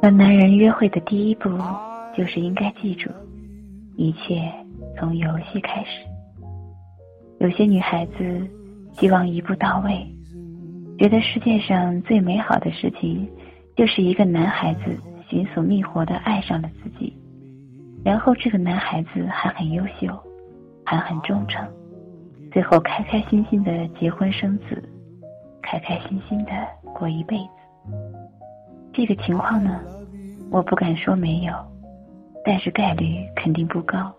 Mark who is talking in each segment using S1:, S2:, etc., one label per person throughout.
S1: 和男人约会的第一步，就是应该记住，一切从游戏开始。有些女孩子希望一步到位，觉得世界上最美好的事情，就是一个男孩子寻死觅活的爱上了自己，然后这个男孩子还很优秀，还很忠诚，最后开开心心的结婚生子，开开心心的过一辈子。这个情况呢，我不敢说没有，但是概率肯定不高。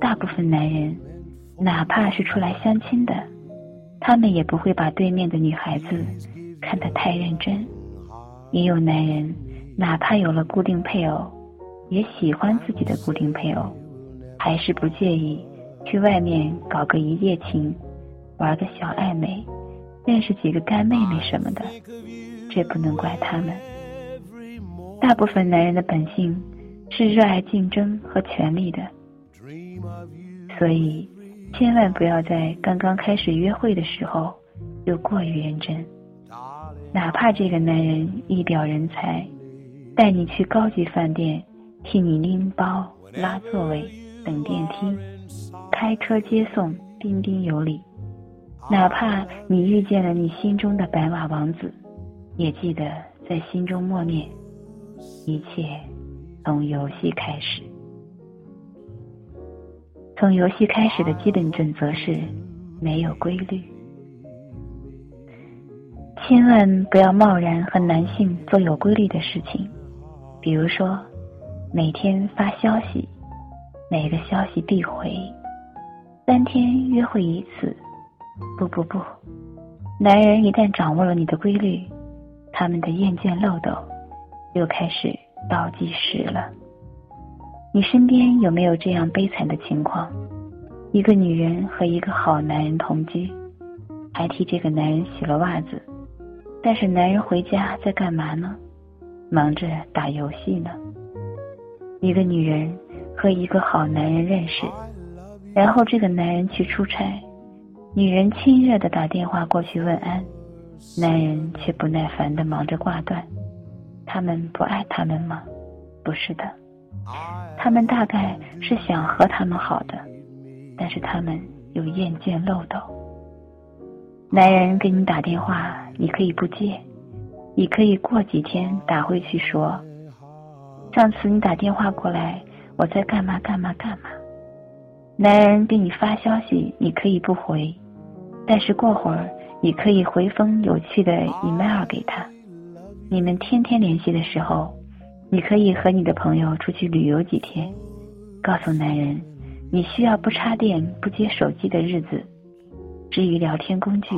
S1: 大部分男人，哪怕是出来相亲的，他们也不会把对面的女孩子看得太认真。也有男人，哪怕有了固定配偶，也喜欢自己的固定配偶，还是不介意去外面搞个一夜情，玩个小暧昧，认识几个干妹妹什么的。这不能怪他们。大部分男人的本性是热爱竞争和权力的，所以千万不要在刚刚开始约会的时候就过于认真。哪怕这个男人一表人才，带你去高级饭店，替你拎包、拉座位、等电梯、开车接送，彬彬有礼；哪怕你遇见了你心中的白马王子。也记得在心中默念：一切从游戏开始。从游戏开始的基本准则是没有规律，千万不要贸然和男性做有规律的事情，比如说每天发消息，每个消息必回，三天约会一次。不不不，男人一旦掌握了你的规律。他们的厌倦漏斗又开始倒计时了。你身边有没有这样悲惨的情况？一个女人和一个好男人同居，还替这个男人洗了袜子，但是男人回家在干嘛呢？忙着打游戏呢。一个女人和一个好男人认识，然后这个男人去出差，女人亲热的打电话过去问安。男人却不耐烦的忙着挂断，他们不爱他们吗？不是的，他们大概是想和他们好的，但是他们有厌倦漏斗。男人给你打电话，你可以不接，你可以过几天打回去说，上次你打电话过来，我在干嘛干嘛干嘛。男人给你发消息，你可以不回，但是过会儿。你可以回封有趣的 email 给他。你们天天联系的时候，你可以和你的朋友出去旅游几天。告诉男人，你需要不插电、不接手机的日子。至于聊天工具，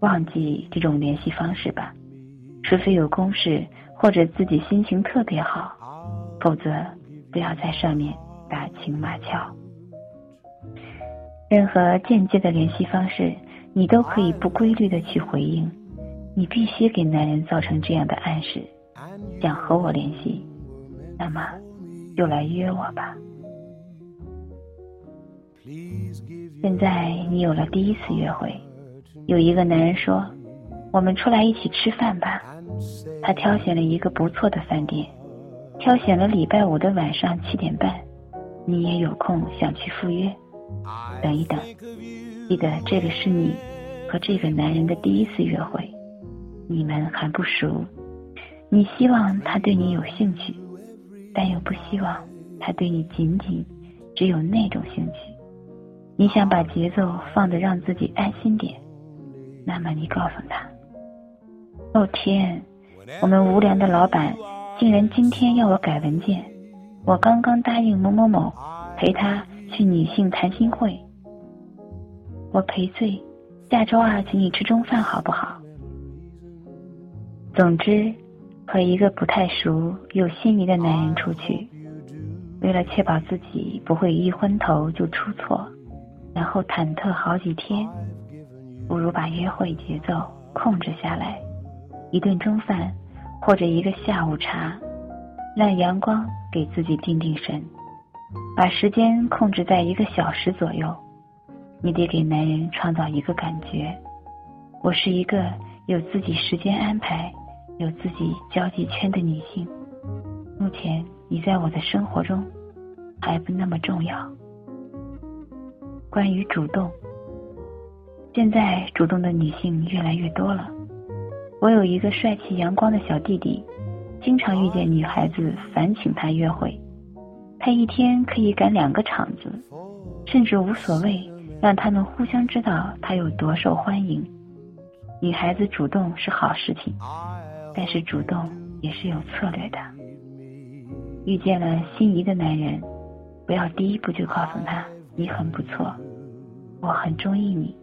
S1: 忘记这种联系方式吧，除非有公事或者自己心情特别好，否则不要在上面打情骂俏。任何间接的联系方式。你都可以不规律的去回应，你必须给男人造成这样的暗示：想和我联系，那么就来约我吧。现在你有了第一次约会，有一个男人说：“我们出来一起吃饭吧。”他挑选了一个不错的饭店，挑选了礼拜五的晚上七点半。你也有空想去赴约？等一等。记得这个是你和这个男人的第一次约会，你们还不熟。你希望他对你有兴趣，但又不希望他对你仅仅只有那种兴趣。你想把节奏放得让自己安心点，那么你告诉他：“哦天，我们无良的老板竟然今天要我改文件。我刚刚答应某某某陪他去女性谈心会。”我赔罪，下周二请你吃中饭好不好？总之，和一个不太熟、又心仪的男人出去，为了确保自己不会一昏头就出错，然后忐忑好几天，不如把约会节奏控制下来，一顿中饭或者一个下午茶，让阳光给自己定定神，把时间控制在一个小时左右。你得给男人创造一个感觉，我是一个有自己时间安排、有自己交际圈的女性，目前你在我的生活中还不那么重要。关于主动，现在主动的女性越来越多了。我有一个帅气阳光的小弟弟，经常遇见女孩子烦请他约会，他一天可以赶两个场子，甚至无所谓，让他们互相知道他有多受欢迎。女孩子主动是好事情。但是主动也是有策略的。遇见了心仪的男人，不要第一步就告诉他你很不错，我很中意你。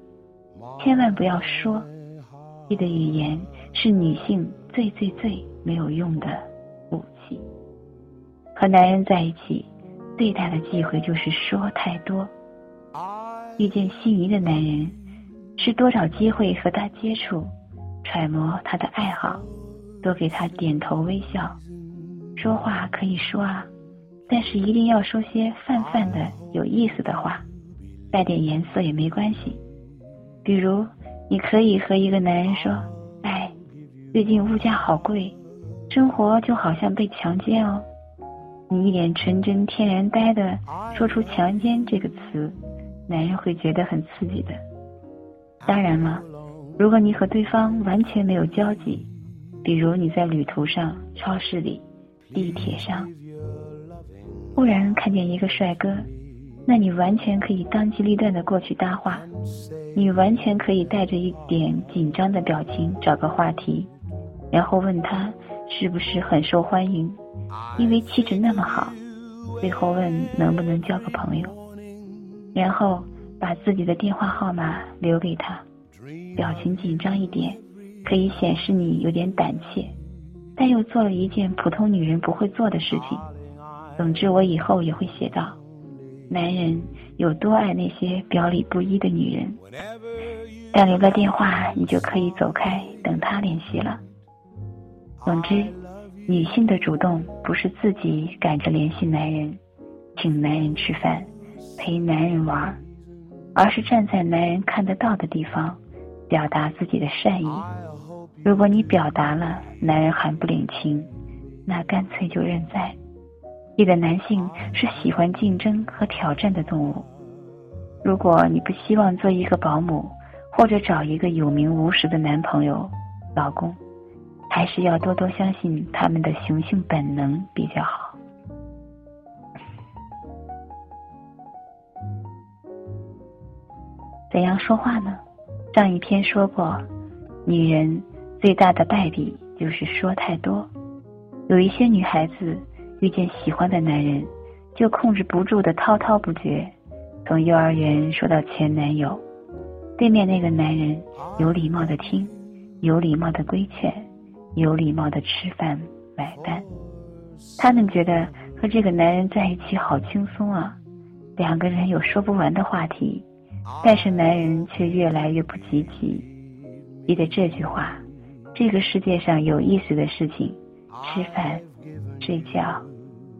S1: 千万不要说，你的语言是女性最最最没有用的武器。和男人在一起，最大的忌讳就是说太多。遇见心仪的男人，是多找机会和他接触，揣摩他的爱好。多给他点头微笑，说话可以说啊，但是一定要说些泛泛的有意思的话，带点颜色也没关系。比如，你可以和一个男人说：“哎，最近物价好贵，生活就好像被强奸哦。”你一脸纯真天然呆的说出“强奸”这个词，男人会觉得很刺激的。当然了，如果你和对方完全没有交集。比如你在旅途上、超市里、地铁上，忽然看见一个帅哥，那你完全可以当机立断的过去搭话，你完全可以带着一点紧张的表情找个话题，然后问他是不是很受欢迎，因为气质那么好，最后问能不能交个朋友，然后把自己的电话号码留给他，表情紧张一点。可以显示你有点胆怯，但又做了一件普通女人不会做的事情。总之，我以后也会写到：男人有多爱那些表里不一的女人。但留了电话，你就可以走开，等他联系了。总之，女性的主动不是自己赶着联系男人，请男人吃饭，陪男人玩，而是站在男人看得到的地方，表达自己的善意。如果你表达了，男人还不领情，那干脆就认栽。你的男性是喜欢竞争和挑战的动物。如果你不希望做一个保姆，或者找一个有名无实的男朋友、老公，还是要多多相信他们的雄性本能比较好。怎样说话呢？上一篇说过，女人。最大的败笔就是说太多。有一些女孩子遇见喜欢的男人，就控制不住的滔滔不绝，从幼儿园说到前男友。对面那个男人有礼貌的听，有礼貌的规劝，有礼貌的吃饭买单。他们觉得和这个男人在一起好轻松啊，两个人有说不完的话题。但是男人却越来越不积极。记得这句话。这个世界上有意思的事情，吃饭、睡觉、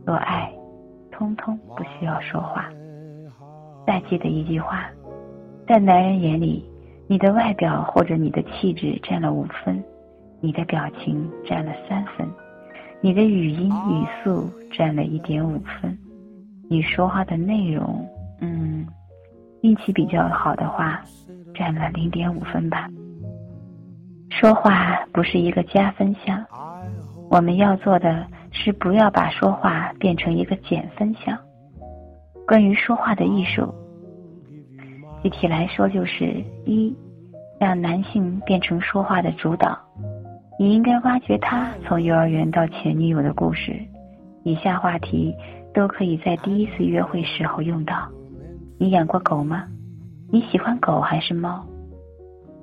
S1: 做爱，通通不需要说话。再记得一句话，在男人眼里，你的外表或者你的气质占了五分，你的表情占了三分，你的语音语速占了一点五分，你说话的内容，嗯，运气比较好的话，占了零点五分吧。说话不是一个加分项，我们要做的是不要把说话变成一个减分项。关于说话的艺术，具体来说就是一，让男性变成说话的主导。你应该挖掘他从幼儿园到前女友的故事，以下话题都可以在第一次约会时候用到。你养过狗吗？你喜欢狗还是猫？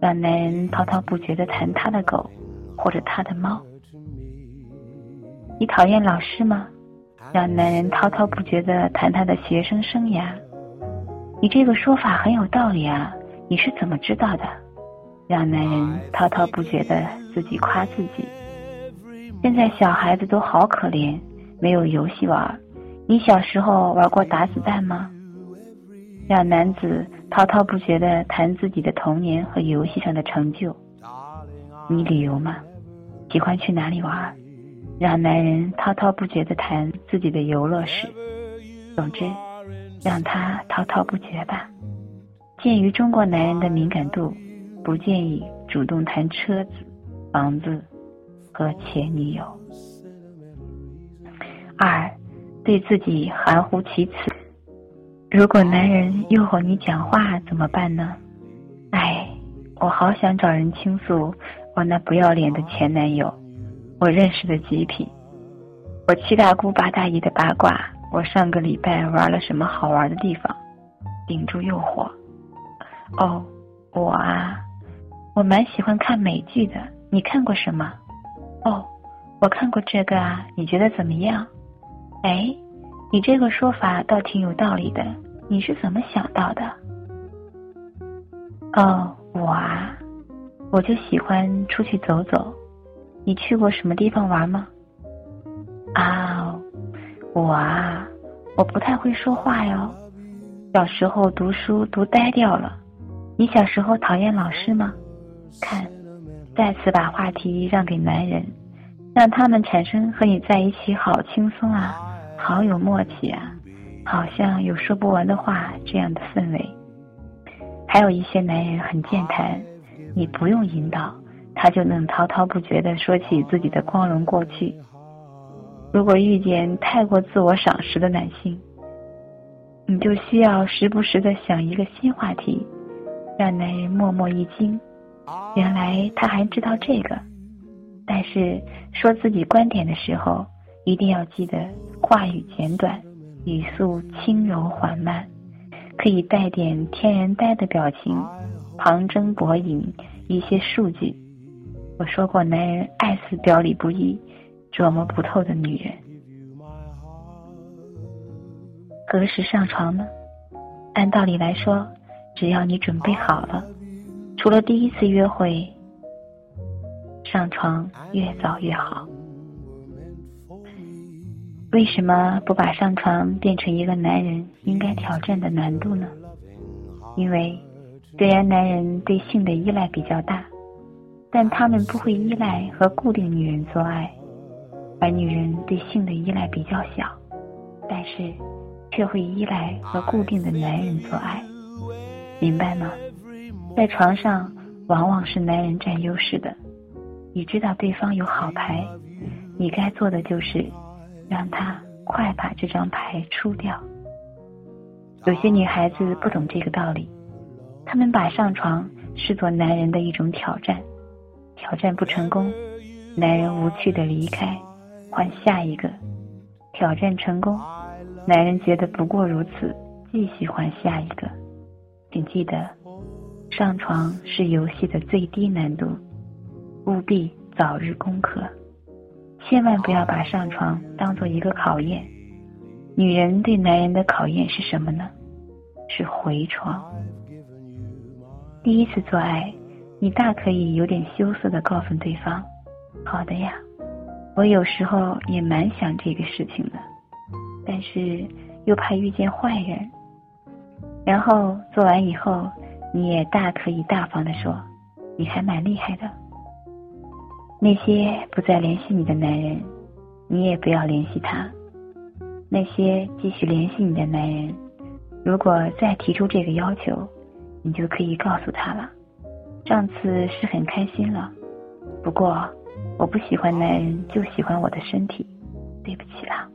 S1: 让男人滔滔不绝的谈他的狗，或者他的猫。你讨厌老师吗？让男人滔滔不绝的谈他的学生生涯。你这个说法很有道理啊，你是怎么知道的？让男人滔滔不绝的自己夸自己。现在小孩子都好可怜，没有游戏玩。你小时候玩过打子弹吗？让男子滔滔不绝地谈自己的童年和游戏上的成就，你旅游吗？喜欢去哪里玩，让男人滔滔不绝地谈自己的游乐史。总之，让他滔滔不绝吧。鉴于中国男人的敏感度，不建议主动谈车子、房子和前女友。二，对自己含糊其辞。如果男人诱惑你讲话怎么办呢？哎，我好想找人倾诉我那不要脸的前男友，我认识的极品，我七大姑八大姨的八卦，我上个礼拜玩了什么好玩的地方，顶住诱惑。哦，我啊，我蛮喜欢看美剧的，你看过什么？哦，我看过这个啊，你觉得怎么样？哎。你这个说法倒挺有道理的，你是怎么想到的？哦，我啊，我就喜欢出去走走。你去过什么地方玩吗？啊，我啊，我不太会说话哟。小时候读书读呆掉了。你小时候讨厌老师吗？看，再次把话题让给男人，让他们产生和你在一起好轻松啊。好有默契啊，好像有说不完的话这样的氛围。还有一些男人很健谈，你不用引导，他就能滔滔不绝地说起自己的光荣过去。如果遇见太过自我赏识的男性，你就需要时不时的想一个新话题，让男人默默一惊，原来他还知道这个。但是说自己观点的时候。一定要记得话语简短，语速轻柔缓慢，可以带点天然呆的表情，旁征博引一些数据。我说过，男人爱死表里不一、琢磨不透的女人。何时上床呢？按道理来说，只要你准备好了，除了第一次约会，上床越早越好。为什么不把上床变成一个男人应该挑战的难度呢？因为虽然男人对性的依赖比较大，但他们不会依赖和固定女人做爱，而女人对性的依赖比较小，但是却会依赖和固定的男人做爱，明白吗？在床上往往是男人占优势的，你知道对方有好牌，你该做的就是。让他快把这张牌出掉。有些女孩子不懂这个道理，她们把上床视作男人的一种挑战，挑战不成功，男人无趣的离开，换下一个；挑战成功，男人觉得不过如此，继续换下一个。请记得，上床是游戏的最低难度，务必早日攻克。千万不要把上床当做一个考验。女人对男人的考验是什么呢？是回床。第一次做爱，你大可以有点羞涩的告诉对方：“好的呀，我有时候也蛮想这个事情的，但是又怕遇见坏人。”然后做完以后，你也大可以大方的说：“你还蛮厉害的。”那些不再联系你的男人，你也不要联系他；那些继续联系你的男人，如果再提出这个要求，你就可以告诉他了。上次是很开心了，不过我不喜欢男人，就喜欢我的身体，对不起啦。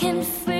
S2: 在我。